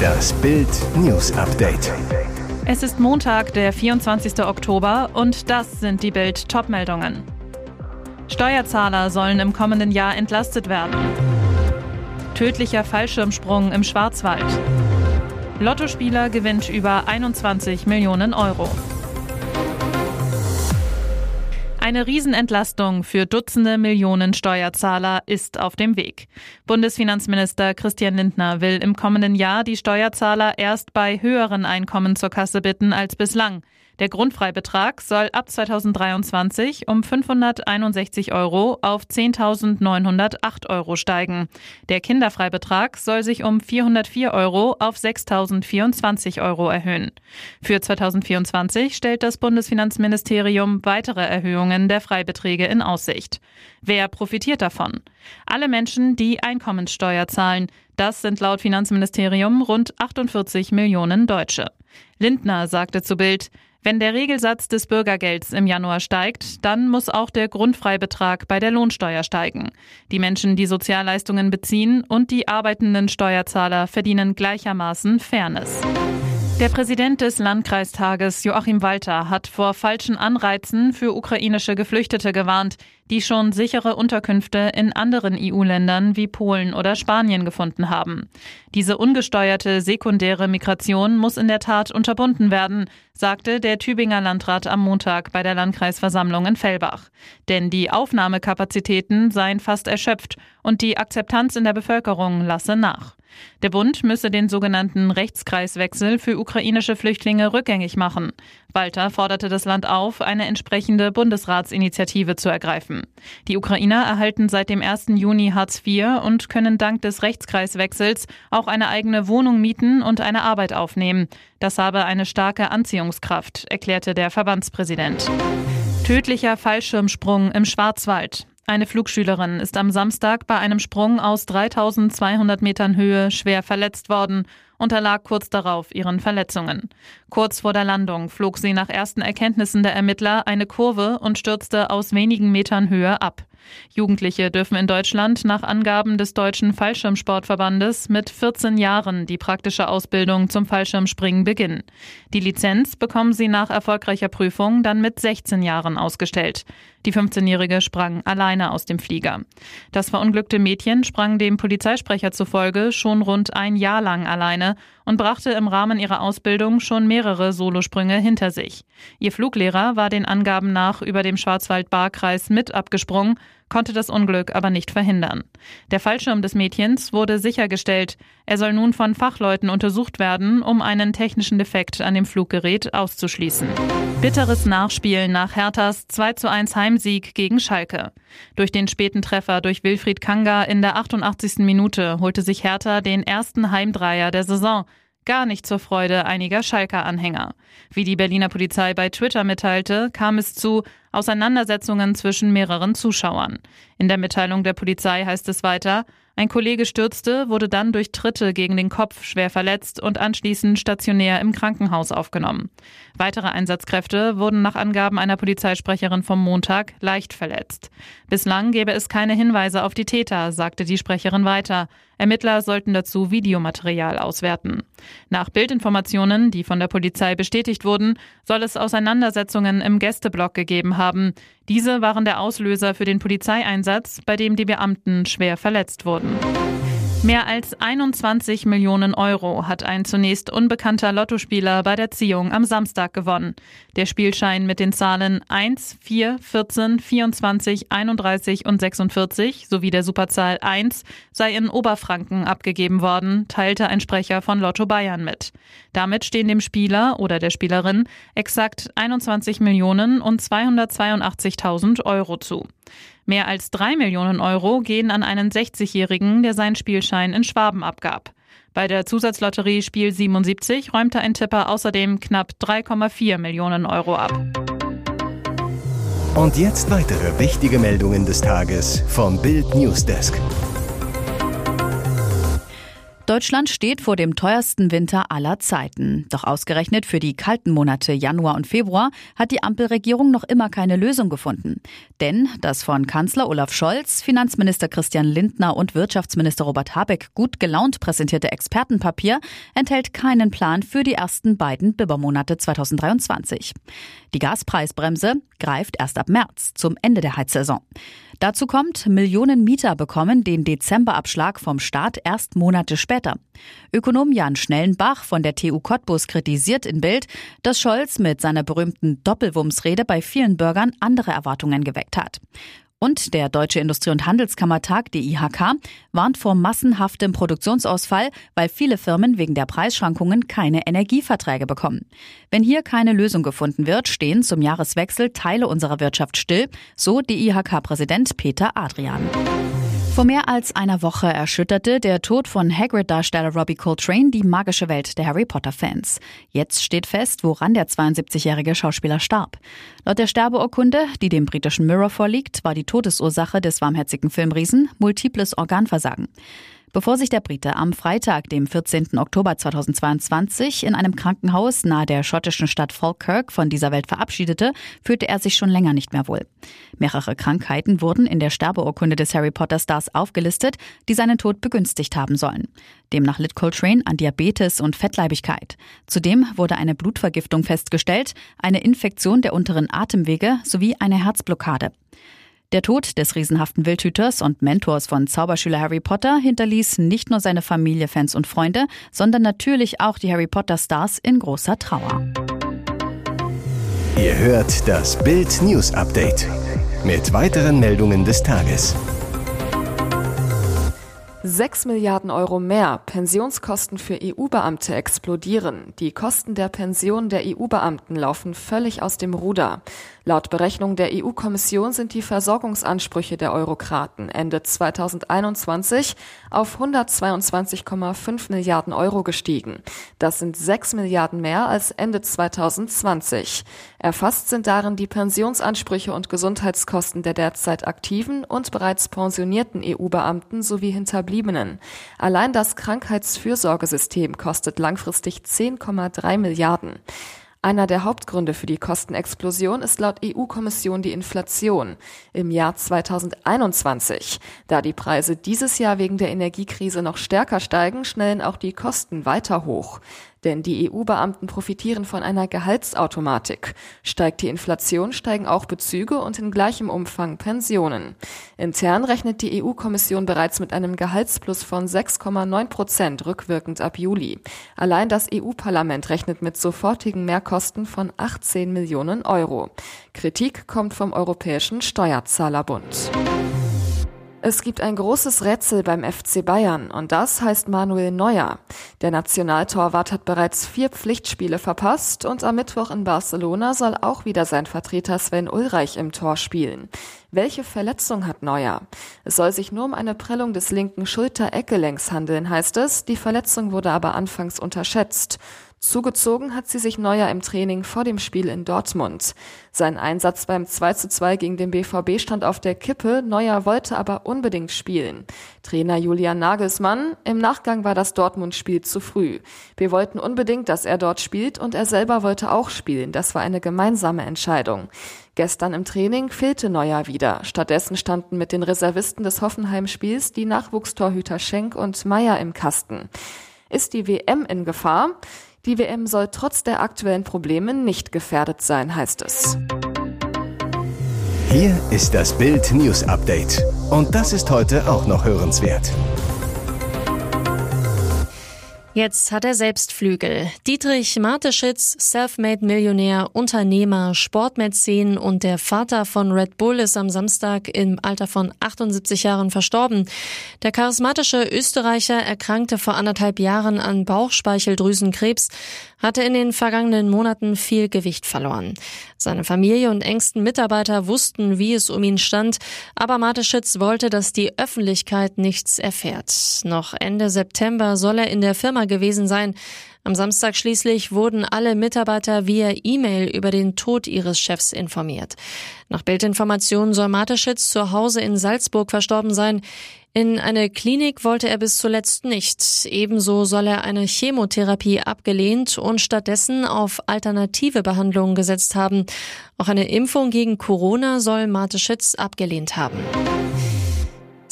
Das Bild News Update. Es ist Montag, der 24. Oktober und das sind die Bild Topmeldungen. Steuerzahler sollen im kommenden Jahr entlastet werden. Tödlicher Fallschirmsprung im Schwarzwald. Lottospieler gewinnt über 21 Millionen Euro. Eine Riesenentlastung für Dutzende Millionen Steuerzahler ist auf dem Weg. Bundesfinanzminister Christian Lindner will im kommenden Jahr die Steuerzahler erst bei höheren Einkommen zur Kasse bitten als bislang. Der Grundfreibetrag soll ab 2023 um 561 Euro auf 10.908 Euro steigen. Der Kinderfreibetrag soll sich um 404 Euro auf 6.024 Euro erhöhen. Für 2024 stellt das Bundesfinanzministerium weitere Erhöhungen der Freibeträge in Aussicht. Wer profitiert davon? Alle Menschen, die Einkommenssteuer zahlen. Das sind laut Finanzministerium rund 48 Millionen Deutsche. Lindner sagte zu Bild, wenn der Regelsatz des Bürgergelds im Januar steigt, dann muss auch der Grundfreibetrag bei der Lohnsteuer steigen. Die Menschen, die Sozialleistungen beziehen und die arbeitenden Steuerzahler verdienen gleichermaßen Fairness. Der Präsident des Landkreistages Joachim Walter hat vor falschen Anreizen für ukrainische Geflüchtete gewarnt, die schon sichere Unterkünfte in anderen EU-Ländern wie Polen oder Spanien gefunden haben. Diese ungesteuerte sekundäre Migration muss in der Tat unterbunden werden, sagte der Tübinger Landrat am Montag bei der Landkreisversammlung in Fellbach. Denn die Aufnahmekapazitäten seien fast erschöpft und die Akzeptanz in der Bevölkerung lasse nach. Der Bund müsse den sogenannten Rechtskreiswechsel für ukrainische Flüchtlinge rückgängig machen. Walter forderte das Land auf, eine entsprechende Bundesratsinitiative zu ergreifen. Die Ukrainer erhalten seit dem 1. Juni Hartz IV und können dank des Rechtskreiswechsels auch eine eigene Wohnung mieten und eine Arbeit aufnehmen. Das habe eine starke Anziehungskraft, erklärte der Verbandspräsident. Tödlicher Fallschirmsprung im Schwarzwald. Eine Flugschülerin ist am Samstag bei einem Sprung aus 3200 Metern Höhe schwer verletzt worden und erlag kurz darauf ihren Verletzungen. Kurz vor der Landung flog sie nach ersten Erkenntnissen der Ermittler eine Kurve und stürzte aus wenigen Metern Höhe ab. Jugendliche dürfen in Deutschland nach Angaben des Deutschen Fallschirmsportverbandes mit 14 Jahren die praktische Ausbildung zum Fallschirmspringen beginnen. Die Lizenz bekommen sie nach erfolgreicher Prüfung dann mit 16 Jahren ausgestellt. Die 15-Jährige sprang alleine aus dem Flieger. Das verunglückte Mädchen sprang dem Polizeisprecher zufolge schon rund ein Jahr lang alleine und brachte im Rahmen ihrer Ausbildung schon mehrere Solosprünge hinter sich. Ihr Fluglehrer war den Angaben nach über dem Schwarzwald-Baar-Kreis mit abgesprungen konnte das Unglück aber nicht verhindern. Der Fallschirm des Mädchens wurde sichergestellt. Er soll nun von Fachleuten untersucht werden, um einen technischen Defekt an dem Fluggerät auszuschließen. Bitteres Nachspiel nach Herthas 2 zu 1 Heimsieg gegen Schalke. Durch den späten Treffer durch Wilfried Kanga in der 88. Minute holte sich Hertha den ersten Heimdreier der Saison gar nicht zur Freude einiger Schalker-Anhänger. Wie die Berliner Polizei bei Twitter mitteilte, kam es zu Auseinandersetzungen zwischen mehreren Zuschauern. In der Mitteilung der Polizei heißt es weiter, ein Kollege stürzte, wurde dann durch Tritte gegen den Kopf schwer verletzt und anschließend stationär im Krankenhaus aufgenommen. Weitere Einsatzkräfte wurden nach Angaben einer Polizeisprecherin vom Montag leicht verletzt. Bislang gäbe es keine Hinweise auf die Täter, sagte die Sprecherin weiter. Ermittler sollten dazu Videomaterial auswerten. Nach Bildinformationen, die von der Polizei bestätigt wurden, soll es Auseinandersetzungen im Gästeblock gegeben haben. Diese waren der Auslöser für den Polizeieinsatz, bei dem die Beamten schwer verletzt wurden. Mehr als 21 Millionen Euro hat ein zunächst unbekannter Lottospieler bei der Ziehung am Samstag gewonnen. Der Spielschein mit den Zahlen 1, 4, 14, 24, 31 und 46 sowie der Superzahl 1 sei in Oberfranken abgegeben worden, teilte ein Sprecher von Lotto Bayern mit. Damit stehen dem Spieler oder der Spielerin exakt 21 Millionen und 282.000 Euro zu. Mehr als drei Millionen Euro gehen an einen 60-Jährigen, der seinen Spielschein in Schwaben abgab. Bei der Zusatzlotterie Spiel 77 räumte ein Tipper außerdem knapp 3,4 Millionen Euro ab. Und jetzt weitere wichtige Meldungen des Tages vom Bild Newsdesk. Deutschland steht vor dem teuersten Winter aller Zeiten. Doch ausgerechnet für die kalten Monate Januar und Februar hat die Ampelregierung noch immer keine Lösung gefunden. Denn das von Kanzler Olaf Scholz, Finanzminister Christian Lindner und Wirtschaftsminister Robert Habeck gut gelaunt präsentierte Expertenpapier enthält keinen Plan für die ersten beiden Bibermonate 2023. Die Gaspreisbremse greift erst ab März zum Ende der Heizsaison. Dazu kommt, Millionen Mieter bekommen den Dezemberabschlag vom Staat erst Monate später. Ökonom Jan Schnellenbach von der TU Cottbus kritisiert in Bild, dass Scholz mit seiner berühmten Doppelwumsrede bei vielen Bürgern andere Erwartungen geweckt hat. Und der Deutsche Industrie- und Handelskammertag, die IHK, warnt vor massenhaftem Produktionsausfall, weil viele Firmen wegen der Preisschwankungen keine Energieverträge bekommen. Wenn hier keine Lösung gefunden wird, stehen zum Jahreswechsel Teile unserer Wirtschaft still, so die IHK-Präsident Peter Adrian. Vor mehr als einer Woche erschütterte der Tod von Hagrid-Darsteller Robbie Coltrane die magische Welt der Harry Potter-Fans. Jetzt steht fest, woran der 72-jährige Schauspieler starb. Laut der Sterbeurkunde, die dem britischen Mirror vorliegt, war die Todesursache des warmherzigen Filmriesen multiples Organversagen. Bevor sich der Brite am Freitag, dem 14. Oktober 2022, in einem Krankenhaus nahe der schottischen Stadt Falkirk von dieser Welt verabschiedete, fühlte er sich schon länger nicht mehr wohl. Mehrere Krankheiten wurden in der Sterbeurkunde des Harry Potter Stars aufgelistet, die seinen Tod begünstigt haben sollen. Demnach litt Coltrane an Diabetes und Fettleibigkeit. Zudem wurde eine Blutvergiftung festgestellt, eine Infektion der unteren Atemwege sowie eine Herzblockade. Der Tod des riesenhaften Wildhüters und Mentors von Zauberschüler Harry Potter hinterließ nicht nur seine Familie, Fans und Freunde, sondern natürlich auch die Harry Potter Stars in großer Trauer. Ihr hört das Bild News Update mit weiteren Meldungen des Tages. 6 Milliarden Euro mehr. Pensionskosten für EU-Beamte explodieren. Die Kosten der Pension der EU-Beamten laufen völlig aus dem Ruder. Laut Berechnung der EU-Kommission sind die Versorgungsansprüche der Eurokraten Ende 2021 auf 122,5 Milliarden Euro gestiegen. Das sind 6 Milliarden mehr als Ende 2020. Erfasst sind darin die Pensionsansprüche und Gesundheitskosten der derzeit aktiven und bereits pensionierten EU-Beamten sowie Hinterbliebenen. Allein das Krankheitsfürsorgesystem kostet langfristig 10,3 Milliarden. Einer der Hauptgründe für die Kostenexplosion ist laut EU-Kommission die Inflation im Jahr 2021. Da die Preise dieses Jahr wegen der Energiekrise noch stärker steigen, schnellen auch die Kosten weiter hoch. Denn die EU-Beamten profitieren von einer Gehaltsautomatik. Steigt die Inflation, steigen auch Bezüge und in gleichem Umfang Pensionen. Intern rechnet die EU-Kommission bereits mit einem Gehaltsplus von 6,9 Prozent rückwirkend ab Juli. Allein das EU-Parlament rechnet mit sofortigen Mehrkosten von 18 Millionen Euro. Kritik kommt vom Europäischen Steuerzahlerbund. Es gibt ein großes Rätsel beim FC Bayern und das heißt Manuel Neuer. Der Nationaltorwart hat bereits vier Pflichtspiele verpasst und am Mittwoch in Barcelona soll auch wieder sein Vertreter Sven Ulreich im Tor spielen. Welche Verletzung hat Neuer? Es soll sich nur um eine Prellung des linken Schulter-Eckgelenks handeln, heißt es. Die Verletzung wurde aber anfangs unterschätzt. Zugezogen hat sie sich Neuer im Training vor dem Spiel in Dortmund. Sein Einsatz beim 2 zu 2 gegen den BVB stand auf der Kippe, Neuer wollte aber unbedingt spielen. Trainer Julian Nagelsmann, im Nachgang war das Dortmund-Spiel zu früh. Wir wollten unbedingt, dass er dort spielt und er selber wollte auch spielen. Das war eine gemeinsame Entscheidung. Gestern im Training fehlte Neuer wieder. Stattdessen standen mit den Reservisten des Hoffenheim-Spiels die Nachwuchstorhüter Schenk und Meier im Kasten. Ist die WM in Gefahr? Die WM soll trotz der aktuellen Probleme nicht gefährdet sein, heißt es. Hier ist das Bild News Update. Und das ist heute auch noch hörenswert. Jetzt hat er selbst Flügel. Dietrich Mateschitz, Selfmade-Millionär, Unternehmer, Sportmäzen und der Vater von Red Bull ist am Samstag im Alter von 78 Jahren verstorben. Der charismatische Österreicher erkrankte vor anderthalb Jahren an Bauchspeicheldrüsenkrebs, hatte in den vergangenen Monaten viel Gewicht verloren. Seine Familie und engsten Mitarbeiter wussten, wie es um ihn stand, aber Mateschitz wollte, dass die Öffentlichkeit nichts erfährt. Noch Ende September soll er in der Firma gewesen sein. Am Samstag schließlich wurden alle Mitarbeiter via E-Mail über den Tod ihres Chefs informiert. Nach Bildinformationen soll Mateschitz zu Hause in Salzburg verstorben sein. In eine Klinik wollte er bis zuletzt nicht. Ebenso soll er eine Chemotherapie abgelehnt und stattdessen auf alternative Behandlungen gesetzt haben. Auch eine Impfung gegen Corona soll Mateschitz abgelehnt haben.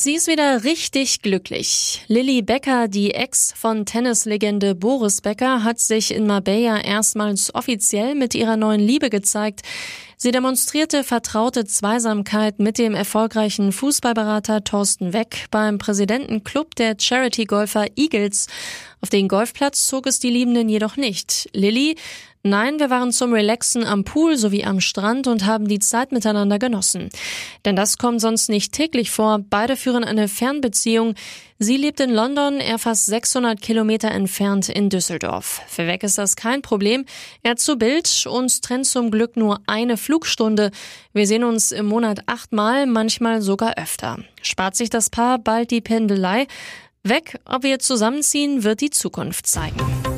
Sie ist wieder richtig glücklich. Lilly Becker, die Ex von Tennislegende Boris Becker, hat sich in Marbella erstmals offiziell mit ihrer neuen Liebe gezeigt. Sie demonstrierte vertraute Zweisamkeit mit dem erfolgreichen Fußballberater Thorsten Weck beim Präsidentenclub der Charity-Golfer Eagles. Auf den Golfplatz zog es die Liebenden jedoch nicht. Lilly Nein, wir waren zum Relaxen am Pool sowie am Strand und haben die Zeit miteinander genossen. Denn das kommt sonst nicht täglich vor. Beide führen eine Fernbeziehung. Sie lebt in London, er fast 600 Kilometer entfernt in Düsseldorf. Für Weg ist das kein Problem. Er zu Bild, uns trennt zum Glück nur eine Flugstunde. Wir sehen uns im Monat achtmal, manchmal sogar öfter. Spart sich das Paar bald die Pendelei? Weg, ob wir zusammenziehen, wird die Zukunft zeigen.